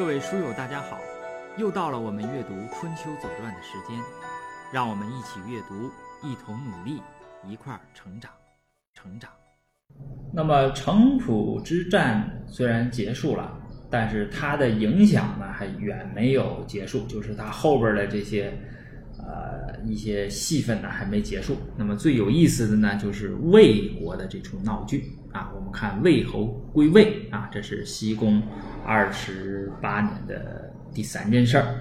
各位书友，大家好！又到了我们阅读《春秋左传》的时间，让我们一起阅读，一同努力，一块儿成长，成长。那么城濮之战虽然结束了，但是它的影响呢还远没有结束，就是它后边的这些呃一些戏份呢还没结束。那么最有意思的呢就是魏国的这出闹剧，看魏侯归魏啊，这是西宫二十八年的第三件事儿。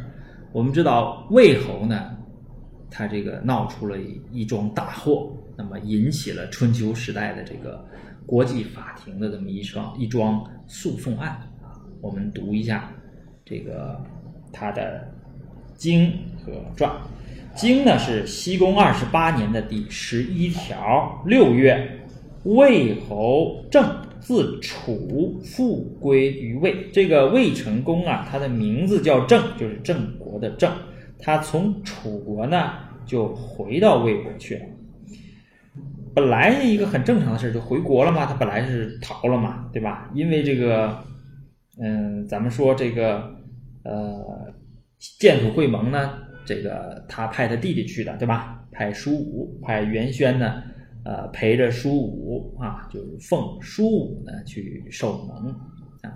我们知道魏侯呢，他这个闹出了一桩大祸，那么引起了春秋时代的这个国际法庭的这么一桩一桩诉讼案啊。我们读一下这个他的经和传。经呢是西宫二十八年的第十一条，六月，魏侯郑自楚复归于魏。这个魏成功啊，他的名字叫郑，就是郑国的郑。他从楚国呢就回到魏国去了。本来一个很正常的事就回国了嘛，他本来是逃了嘛，对吧？因为这个，嗯，咱们说这个，呃，建土会盟呢，这个他派他弟弟去的，对吧？派叔武，派袁轩呢，呃，陪着叔武啊，就是奉叔武呢去受盟啊。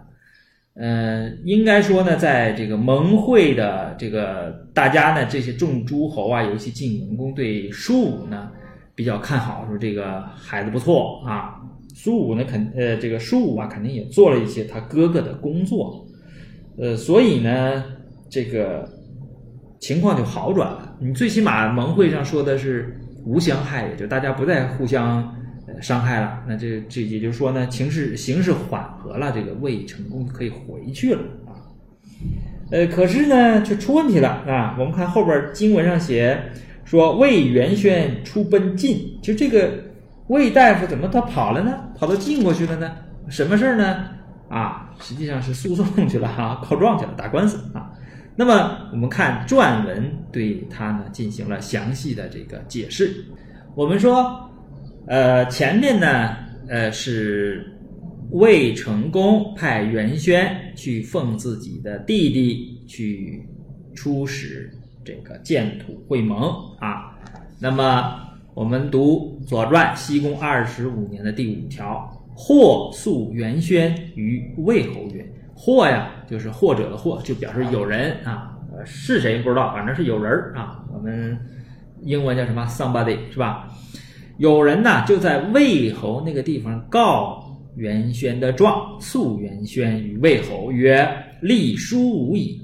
嗯，应该说呢，在这个盟会的这个大家呢，这些众诸侯啊，尤其晋文公对叔武呢比较看好，说这个孩子不错啊。叔武呢，肯呃，这个叔武啊，肯定也做了一些他哥哥的工作，呃，所以呢，这个情况就好转了。你最起码盟会上说的是无相害，也就大家不再互相伤害了。那这这也就是说呢，情势形势缓和了，这个魏成功可以回去了啊。呃，可是呢，却出问题了啊！我们看后边经文上写说，魏元轩出奔晋，就这个魏大夫怎么他跑了呢？跑到晋国去了呢？什么事儿呢？啊，实际上是诉讼去了哈、告状去了，打官司啊。那么我们看传文对他呢进行了详细的这个解释。我们说，呃，前面呢，呃是魏成功派袁轩去奉自己的弟弟去出使这个建土会盟啊。那么我们读《左传》西宫二十五年的第五条，或诉袁轩于魏侯曰。或呀，就是或者的或，就表示有人啊，是谁不知道，反正是有人儿啊。我们英文叫什么？somebody 是吧？有人呢就在魏侯那个地方告袁轩的状，诉袁轩与魏侯曰：“立叔武矣。”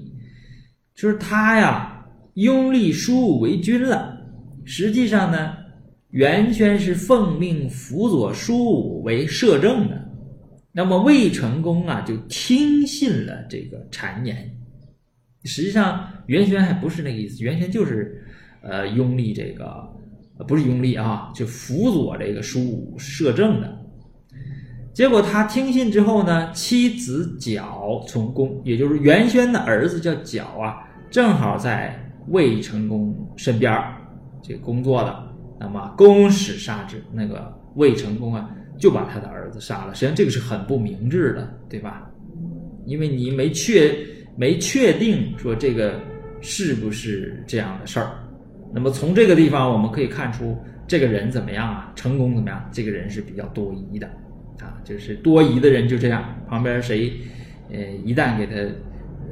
就是他呀，拥立叔武为君了。实际上呢，袁轩是奉命辅佐叔武为摄政的。那么魏成功啊，就听信了这个谗言。实际上，袁轩还不是那个意思，袁轩就是呃拥立这个，不是拥立啊，就辅佐这个叔武摄政的。结果他听信之后呢，妻子角从宫，也就是袁轩的儿子叫角啊，正好在魏成功身边儿这工作的。那么公使杀之，那个魏成功啊。就把他的儿子杀了，实际上这个是很不明智的，对吧？因为你没确没确定说这个是不是这样的事儿。那么从这个地方我们可以看出，这个人怎么样啊？成功怎么样？这个人是比较多疑的啊，就是多疑的人就这样，旁边谁呃一旦给他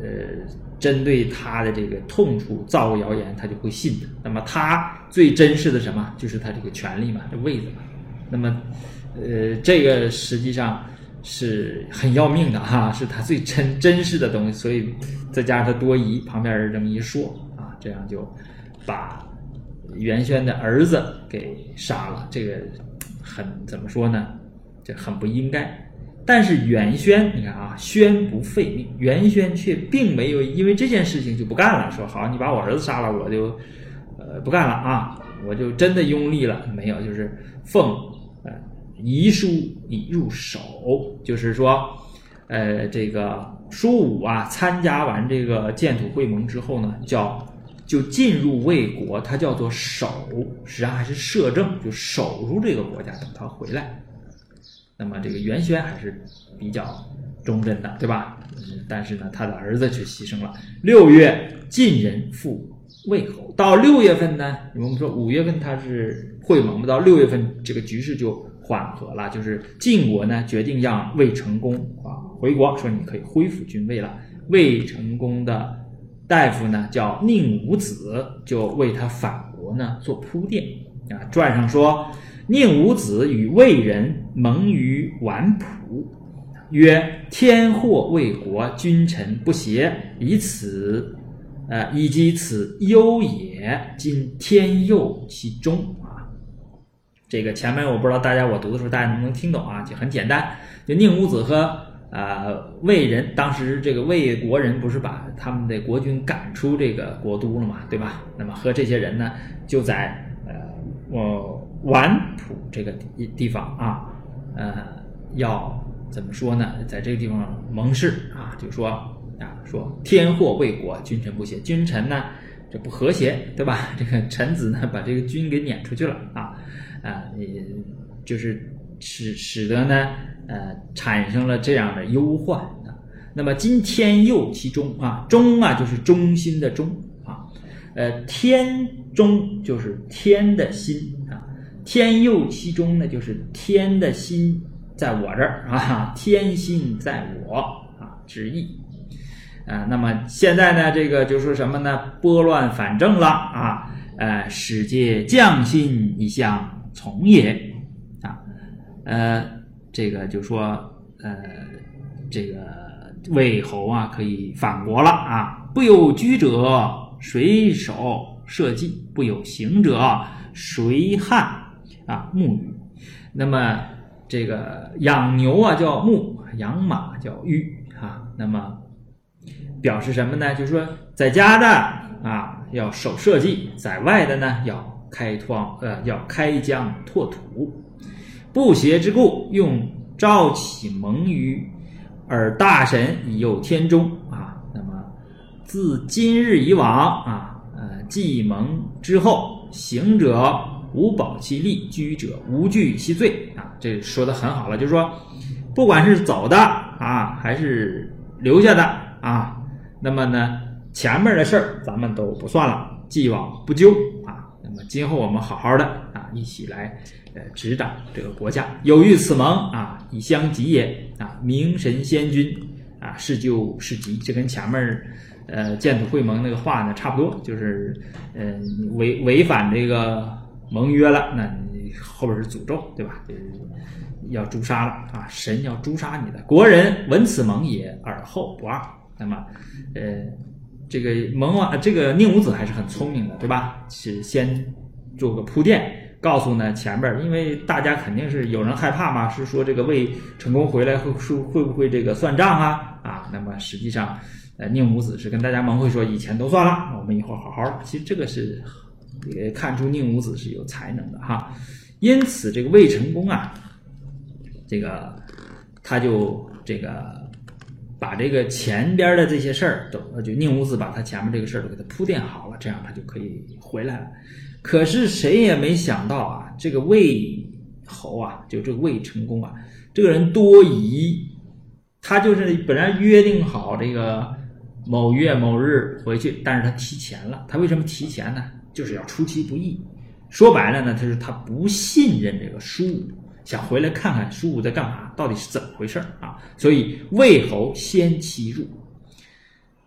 呃针对他的这个痛处造个谣言，他就会信的。那么他最珍视的什么？就是他这个权利嘛，这位子嘛。那么。呃，这个实际上是很要命的哈，是他最真真实的东西，所以再加上他多疑，旁边人这么一说啊，这样就把袁轩的儿子给杀了。这个很怎么说呢？这很不应该。但是袁轩，你看啊，宣不废命，袁轩却并没有因为这件事情就不干了，说好，你把我儿子杀了，我就呃不干了啊，我就真的拥立了。没有，就是奉。遗书已入手，就是说，呃，这个叔武啊，参加完这个建土会盟之后呢，叫就进入魏国，他叫做守，实际上还是摄政，就守住这个国家，等他回来。那么这个袁轩还是比较忠贞的，对吧？但是呢，他的儿子却牺牲了。六月，晋人复魏侯。到六月份呢，我们说五月份他是会盟，到六月份这个局势就缓和了，就是晋国呢决定让魏成功啊回国，说你可以恢复君位了。魏成功的大夫呢叫宁武子，就为他返国呢做铺垫啊。传上说，宁武子与魏人盟于宛浦。曰：天祸魏国，君臣不协，以此，呃，以及此忧也。今天佑其中啊。这个前面我不知道大家我读的时候大家能不能听懂啊？就很简单，就宁武子和呃魏人，当时这个魏国人不是把他们的国君赶出这个国都了嘛，对吧？那么和这些人呢，就在呃我宛浦这个地地方啊，呃要。怎么说呢？在这个地方盟誓啊，就说啊，说天祸未果，君臣不协。君臣呢，这不和谐，对吧？这个臣子呢，把这个君给撵出去了啊啊，也就是使使得呢，呃，产生了这样的忧患啊。那么今天佑其中啊，忠啊，就是忠心的忠啊，呃，天忠就是天的心啊，天佑其中呢，就是天的心。在我这儿啊，天心在我啊之意啊。那么现在呢，这个就说什么呢？拨乱反正了啊，呃，使借将心一向从也啊。呃，这个就说呃，这个魏侯啊可以反国了啊。不有居者，谁守社稷？不有行者，谁汉啊？木鱼。那么。这个养牛啊叫牧，养马叫御啊。那么表示什么呢？就是说，在家的啊要守社稷，在外的呢要开窗呃要开疆拓土。不协之故，用朝启蒙于而大神以佑天中啊。那么自今日以往啊，呃继蒙之后，行者。无保其利，居者无惧其罪啊！这说的很好了，就是说，不管是走的啊，还是留下的啊，那么呢，前面的事儿咱们都不算了，既往不咎啊。那么今后我们好好的啊，一起来呃执掌这个国家。有遇此盟啊，以相及也啊！明神先君啊，是救是吉，这跟前面呃建土会盟那个话呢差不多，就是嗯违违反这个。盟约了，那你后边是诅咒，对吧？就是要诛杀了啊！神要诛杀你的国人，闻此盟也，而后不二。那么，呃，这个蒙王，这个宁武子还是很聪明的，对吧？是先做个铺垫，告诉呢前边，因为大家肯定是有人害怕嘛，是说这个魏成功回来会会不会这个算账啊？啊，那么实际上，呃，宁武子是跟大家盟会说，以前都算了，我们以后好好。其实这个是。也看出宁武子是有才能的哈，因此这个魏成功啊，这个他就这个把这个前边的这些事儿都，就宁武子把他前面这个事儿都给他铺垫好了，这样他就可以回来了。可是谁也没想到啊，这个魏侯啊，就这个魏成功啊，这个人多疑，他就是本来约定好这个某月某日回去，但是他提前了，他为什么提前呢？就是要出其不意，说白了呢，他是他不信任这个叔武，想回来看看叔武在干嘛，到底是怎么回事啊？所以魏侯先其入，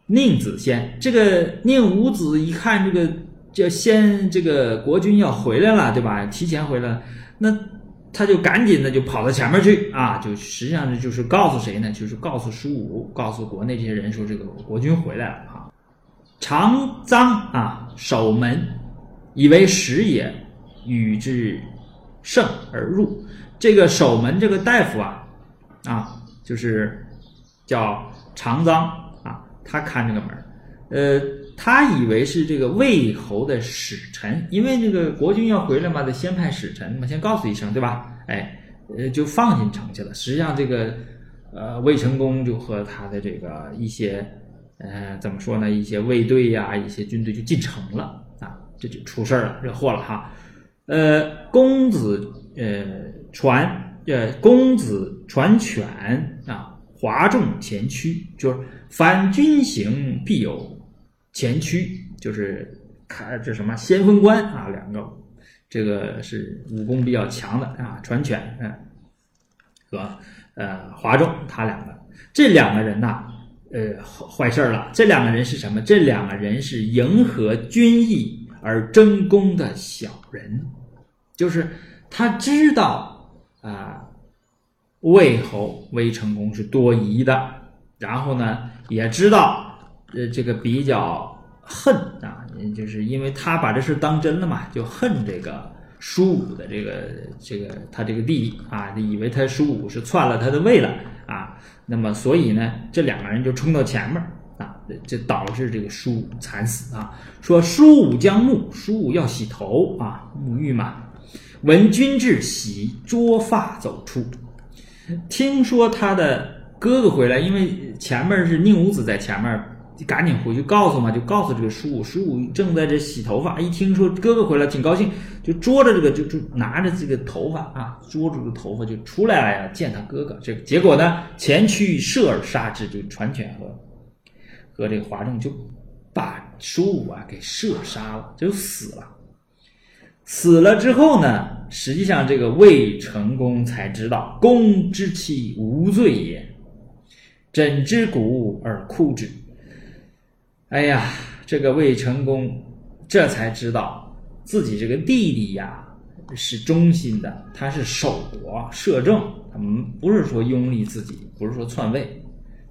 宁子先，这个宁武子一看这个，就先这个国君要回来了，对吧？提前回来了，那他就赶紧的就跑到前面去啊，就实际上呢就是告诉谁呢？就是告诉叔武，告诉国内这些人说，这个国君回来了啊，常臧啊守门。以为时也，与之胜而入。这个守门这个大夫啊，啊，就是叫长臧啊，他看这个门呃，他以为是这个魏侯的使臣，因为这个国君要回来嘛，得先派使臣嘛，先告诉一声，对吧？哎，呃，就放进城去了。实际上，这个呃，魏成功就和他的这个一些呃，怎么说呢？一些卫队呀，一些军队就进城了啊。这就出事了，惹祸了哈。呃，公子呃传呃公子传犬啊，哗众前驱，就是凡军行必有前驱，就是看这什么先锋官啊，两个这个是武功比较强的啊，传犬嗯和呃华仲他两个这两个人呐。呃，坏事儿了！这两个人是什么？这两个人是迎合军意而争功的小人，就是他知道啊，魏侯魏成功是多疑的，然后呢，也知道呃这个比较恨啊，就是因为他把这事当真了嘛，就恨这个舒武的这个这个他这个弟弟啊，以为他舒武是篡了他的位了啊。那么，所以呢，这两个人就冲到前面啊，这导致这个舒武惨死啊。说舒武将沐，舒武要洗头啊，沐浴嘛。闻君至，喜捉发走出。听说他的哥哥回来，因为前面是宁武子在前面。赶紧回去告诉嘛，就告诉这个叔武，叔武正在这洗头发，一听说哥哥回来，挺高兴，就捉着这个，就就拿着这个头发啊，捉住这头发就出来了呀，见他哥哥。这个结果呢，前驱射而杀之，就传犬和和这个华仲就把叔武啊给射杀了，就死了。死了之后呢，实际上这个魏成功才知道，公之妻无罪也，枕之骨而哭之。哎呀，这个魏成功这才知道自己这个弟弟呀是忠心的，他是守国摄政，他们不是说拥立自己，不是说篡位。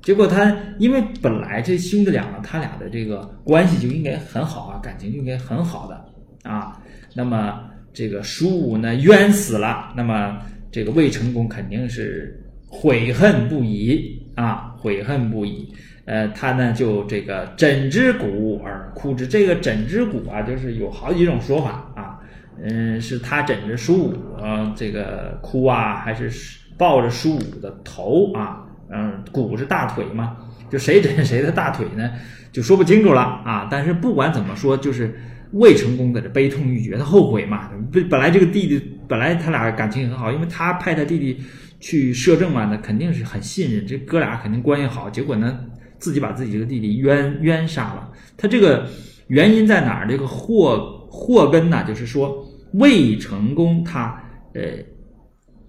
结果他因为本来这兄弟俩呢他俩的这个关系就应该很好啊，感情就应该很好的啊。那么这个舒武呢冤死了，那么这个魏成功肯定是悔恨不已啊，悔恨不已。呃，他呢就这个枕之骨而哭之，这个枕之骨啊，就是有好几种说法啊。嗯，是他枕着舒武呃这个哭啊，还是抱着舒武的头啊？嗯，骨是大腿嘛，就谁枕谁的大腿呢？就说不清楚了啊。但是不管怎么说，就是魏成功在这悲痛欲绝，他后悔嘛。本本来这个弟弟本来他俩感情很好，因为他派他弟弟去摄政嘛，那肯定是很信任，这哥俩肯定关系好。结果呢？自己把自己这个弟弟冤冤杀了，他这个原因在哪儿？这个祸祸根呢？就是说魏成功他呃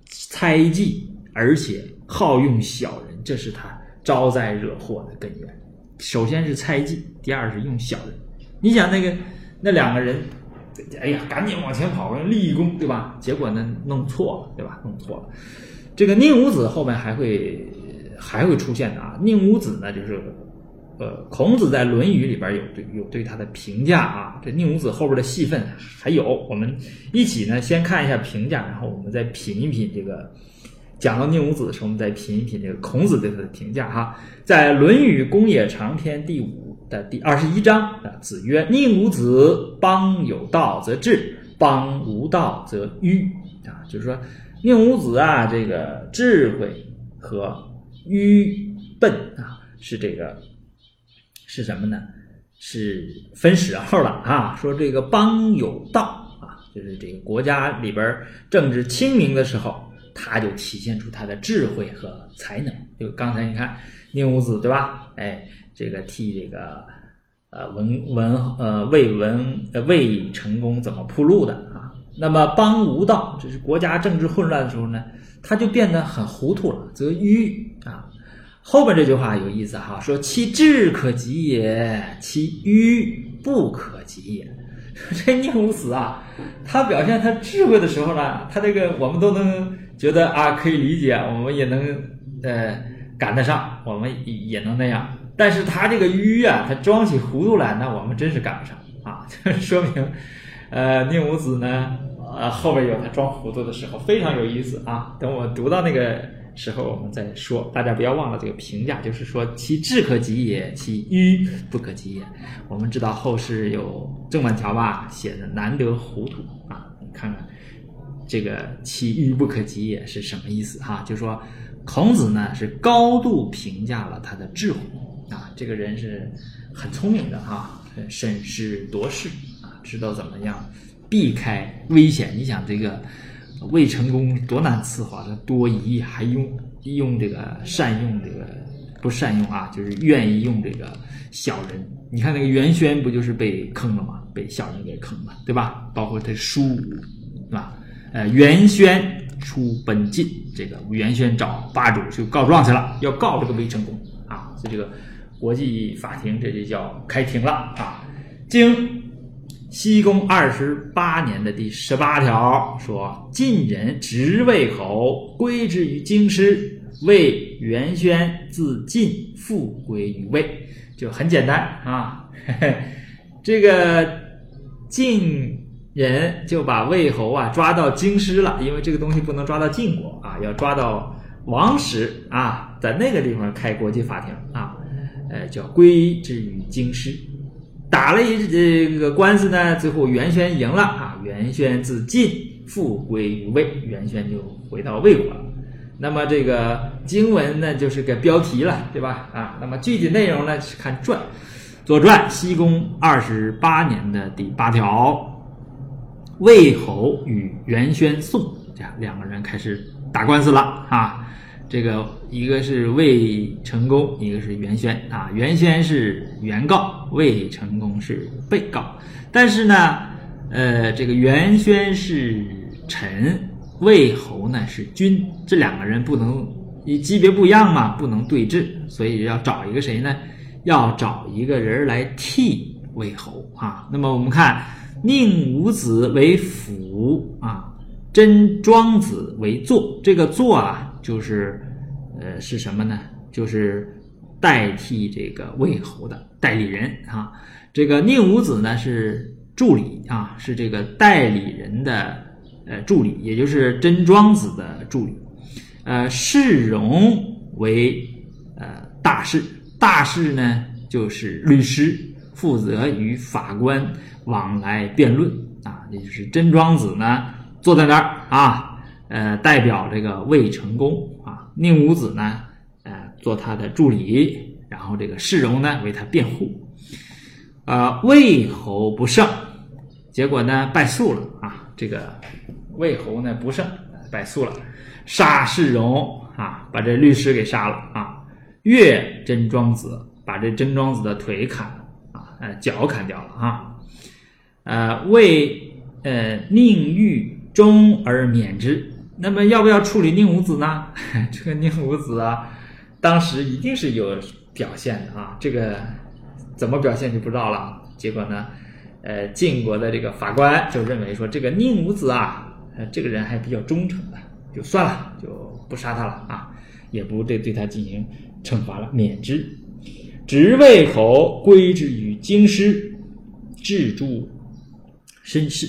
猜忌，而且好用小人，这是他招灾惹祸的根源。首先是猜忌，第二是用小人。你想那个那两个人，哎呀，赶紧往前跑，立功，对吧？结果呢，弄错了，对吧？弄错了。这个宁武子后面还会。还会出现的啊，宁武子呢，就是，呃，孔子在《论语》里边有对有对他的评价啊。这宁武子后边的戏份还有，我们一起呢先看一下评价，然后我们再品一品这个。讲到宁武子的时候，我们再品一品这个孔子对他的评价哈。在《论语公冶长篇》第五的第二十一章啊，子曰：“宁武子，邦有道则治，邦无道则愚。”啊，就是说宁武子啊，这个智慧和。愚笨啊，是这个是什么呢？是分时候了啊。说这个邦有道啊，就是这个国家里边政治清明的时候，他就体现出他的智慧和才能。就刚才你看宁武子对吧？哎，这个替这个呃文文呃魏文呃魏成功怎么铺路的啊？那么邦无道，这是国家政治混乱的时候呢？他就变得很糊涂了，则愚啊。后边这句话有意思哈，说其智可及也，其愚不可及也。这宁武子啊，他表现他智慧的时候呢，他这个我们都能觉得啊可以理解，我们也能呃赶得上，我们也能那样。但是他这个愚啊，他装起糊涂来，那我们真是赶不上啊。这说明呃宁武子呢。呃，后边有他装糊涂的时候，非常有意思啊。等我读到那个时候，我们再说。大家不要忘了这个评价，就是说其智可及也，其愚不可及也。我们知道后世有郑板桥吧写的“难得糊涂”啊，你看看这个“其愚不可及也”是什么意思哈？就说孔子呢是高度评价了他的智慧啊，这个人是很聪明的哈，审时度势啊，知道怎么样。避开危险，你想这个魏成功多难伺候，这多疑，还用用这个善用这个不善用啊，就是愿意用这个小人。你看那个袁轩不就是被坑了吗？被小人给坑了，对吧？包括他叔武，是吧？呃，袁轩出奔晋，这个袁轩找霸主去告状去了，要告这个魏成功啊，所以这个国际法庭这就叫开庭了啊。经西公二十八年的第十八条说，晋人执魏侯，归之于京师，魏元轩自晋复归于魏，就很简单啊。嘿 嘿这个晋人就把魏侯啊抓到京师了，因为这个东西不能抓到晋国啊，要抓到王室啊，在那个地方开国际法庭啊，呃，叫归之于京师。打了一这个官司呢，最后袁轩赢了啊，袁轩自晋复归于魏，袁轩就回到魏国了。那么这个经文呢，就是个标题了，对吧？啊，那么具体内容呢，是看传，《左传》西公二十八年的第八条，魏侯与袁轩讼，这样两个人开始打官司了啊。这个一个是魏成功，一个是袁轩啊。袁轩是原告，魏成功是被告。但是呢，呃，这个袁轩是臣，魏侯呢是君，这两个人不能，级别不一样嘛，不能对峙，所以要找一个谁呢？要找一个人来替魏侯啊。那么我们看，宁武子为辅啊，真庄子为坐。这个坐啊。就是，呃，是什么呢？就是代替这个魏侯的代理人啊。这个宁武子呢是助理啊，是这个代理人的呃助理，也就是真庄子的助理。呃，世荣为呃大事，大事呢就是律师，负责与法官往来辩论啊。也就是真庄子呢坐在那儿啊。呃，代表这个魏成功啊，宁武子呢，呃，做他的助理，然后这个世荣呢为他辩护，呃，魏侯不胜，结果呢败诉了啊，这个魏侯呢不胜，败诉了，杀世荣啊，把这律师给杀了啊，越真庄子把这真庄子的腿砍了啊，呃，脚砍掉了啊，呃，为呃宁欲忠而免之。那么要不要处理宁武子呢？这个宁武子啊，当时一定是有表现的啊，这个怎么表现就不知道了。结果呢，呃，晋国的这个法官就认为说，这个宁武子啊，这个人还比较忠诚的，就算了，就不杀他了啊，也不对对他进行惩罚了，免之。执魏侯归之于京师，置诸身事，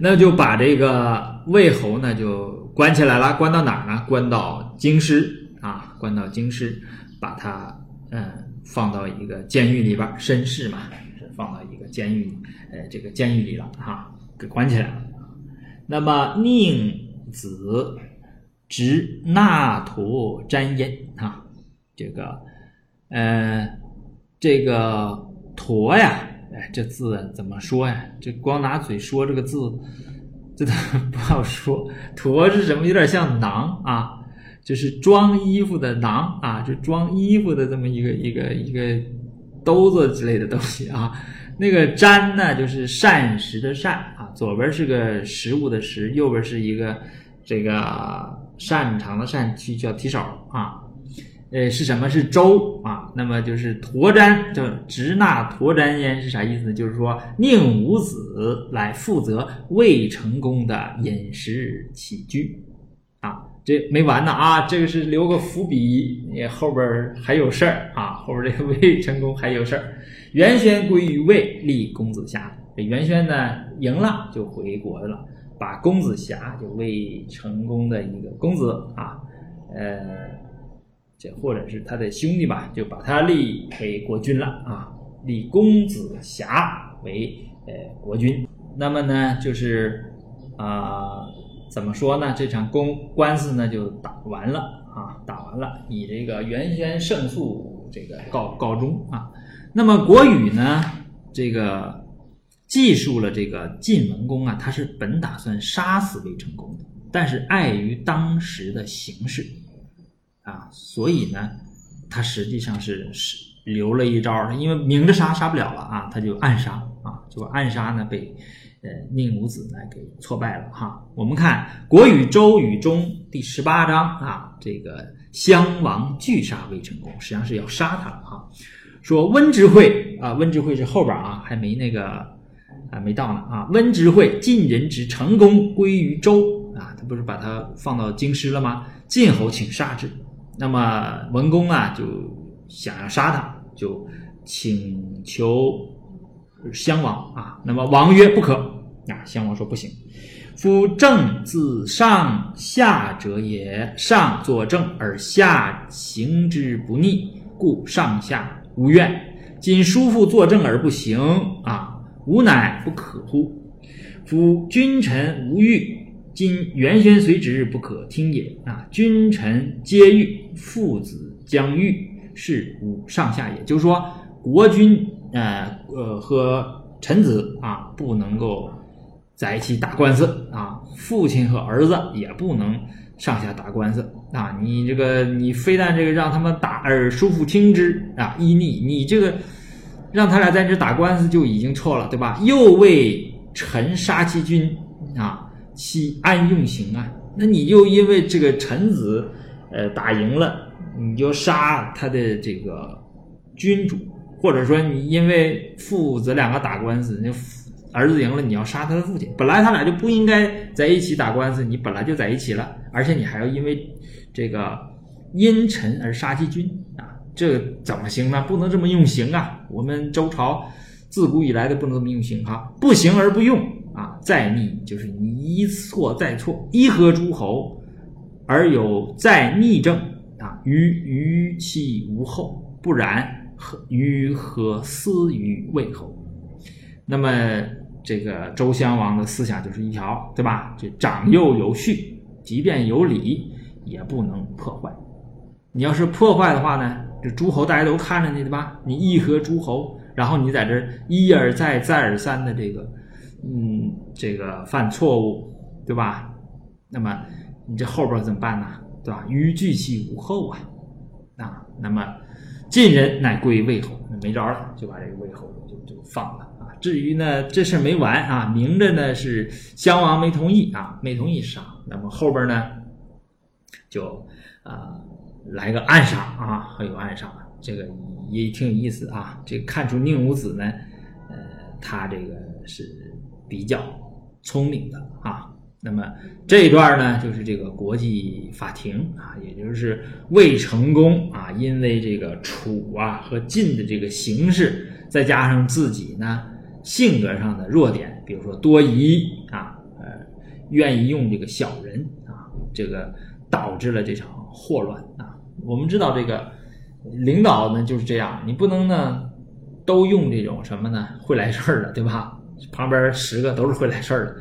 那就把这个魏侯呢就。关起来了，关到哪儿呢？关到京师啊，关到京师，把他嗯放到一个监狱里边，绅士嘛，是放到一个监狱，呃，这个监狱里了哈，给关起来了。那么宁子执那陀瞻焉啊，这个呃，这个陀呀，哎，这字怎么说呀？这光拿嘴说这个字。这都不好说，驼是什么？有点像囊啊，就是装衣服的囊啊，就装衣服的这么一个一个一个兜子之类的东西啊。那个毡呢，就是膳食的膳啊，左边是个食物的食，右边是一个这个擅长的擅，去叫提手啊。呃，是什么？是周啊。那么就是驼瞻，叫直纳驼瞻焉是啥意思？就是说宁武子来负责魏成功的饮食起居啊。这没完呢啊，这个是留个伏笔，后边还有事儿啊。后边这个魏成功还有事儿。袁轩归于魏，立公子瑕。这袁轩呢赢了就回国了，把公子瑕就魏成功的一个公子啊，呃。这或者是他的兄弟吧，就把他立为国君了啊，立公子瑕为呃国君。那么呢，就是啊，怎么说呢？这场公官司呢就打完了啊，打完了，以这个原先胜诉这个告告终啊。那么国语呢，这个记述了这个晋文公啊，他是本打算杀死魏成功的但是碍于当时的形势啊，所以呢，他实际上是是留了一招，因为明着杀杀不了了啊，他就暗杀啊，就暗杀呢被呃宁武子呢给挫败了哈。我们看《国语周语》中第十八章啊，这个襄王拒杀魏成功，实际上是要杀他了哈。说温之会啊，温之会是后边啊，还没那个啊没到呢啊。温之会晋人之成功归于周啊，他不是把他放到京师了吗？晋侯请杀之，那么文公啊就想要杀他，就请求襄王啊，那么王曰不可啊，襄王说不行。夫正自上下者也，上作正而下行之不逆，故上下。无怨，今叔父作证而不行啊，吾乃不可乎？夫君臣无欲，今元轩随之不可听也啊！君臣皆欲，父子将欲，是吾上下也。就是说，国君呃呃和臣子啊不能够在一起打官司啊，父亲和儿子也不能。上下打官司啊！你这个，你非但这个让他们打而叔父听之啊，依逆你这个让他俩在这打官司就已经错了，对吧？又为臣杀其君啊，其安用刑啊？那你又因为这个臣子呃打赢了，你就杀他的这个君主，或者说你因为父子两个打官司，那儿子赢了，你要杀他的父亲。本来他俩就不应该在一起打官司，你本来就在一起了。而且你还要因为这个因臣而杀其君啊，这怎么行呢？不能这么用刑啊！我们周朝自古以来的不能这么用刑哈，不行而不用啊，再逆就是你一错再错，一合诸侯而有再逆政啊？于于其无后，不然何于何思于魏侯？那么这个周襄王的思想就是一条，对吧？这长幼有序。即便有理，也不能破坏。你要是破坏的话呢，这诸侯大家都看着你，对吧？你议和诸侯，然后你在这一而再、再而三的这个，嗯，这个犯错误，对吧？那么你这后边怎么办呢？对吧？于巨其无后啊，啊，那么晋人乃归魏侯，那没招了，就把这个魏侯就就放了啊。至于呢，这事没完啊，明着呢是襄王没同意啊，没同意杀。那么后边呢，就啊来个暗杀啊，还有暗杀，这个也挺有意思啊。这看出宁武子呢，呃，他这个是比较聪明的啊。那么这一段呢，就是这个国际法庭啊，也就是魏成功啊，因为这个楚啊和晋的这个形势，再加上自己呢性格上的弱点，比如说多疑啊。呃愿意用这个小人啊，这个导致了这场祸乱啊。我们知道这个领导呢就是这样，你不能呢都用这种什么呢会来事儿的，对吧？旁边十个都是会来事儿的，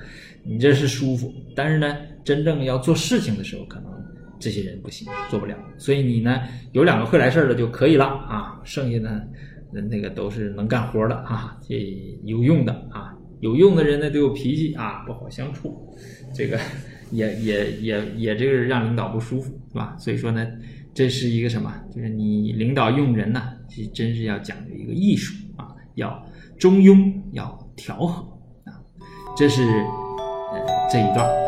你这是舒服。但是呢，真正要做事情的时候，可能这些人不行，做不了。所以你呢有两个会来事儿的就可以了啊，剩下的那个都是能干活的啊，这有用的啊。有用的人呢都有脾气啊，不好相处，这个也也也也这个让领导不舒服，是吧？所以说呢，这是一个什么？就是你领导用人呢，其实真是要讲究一个艺术啊，要中庸，要调和啊，这是这一段。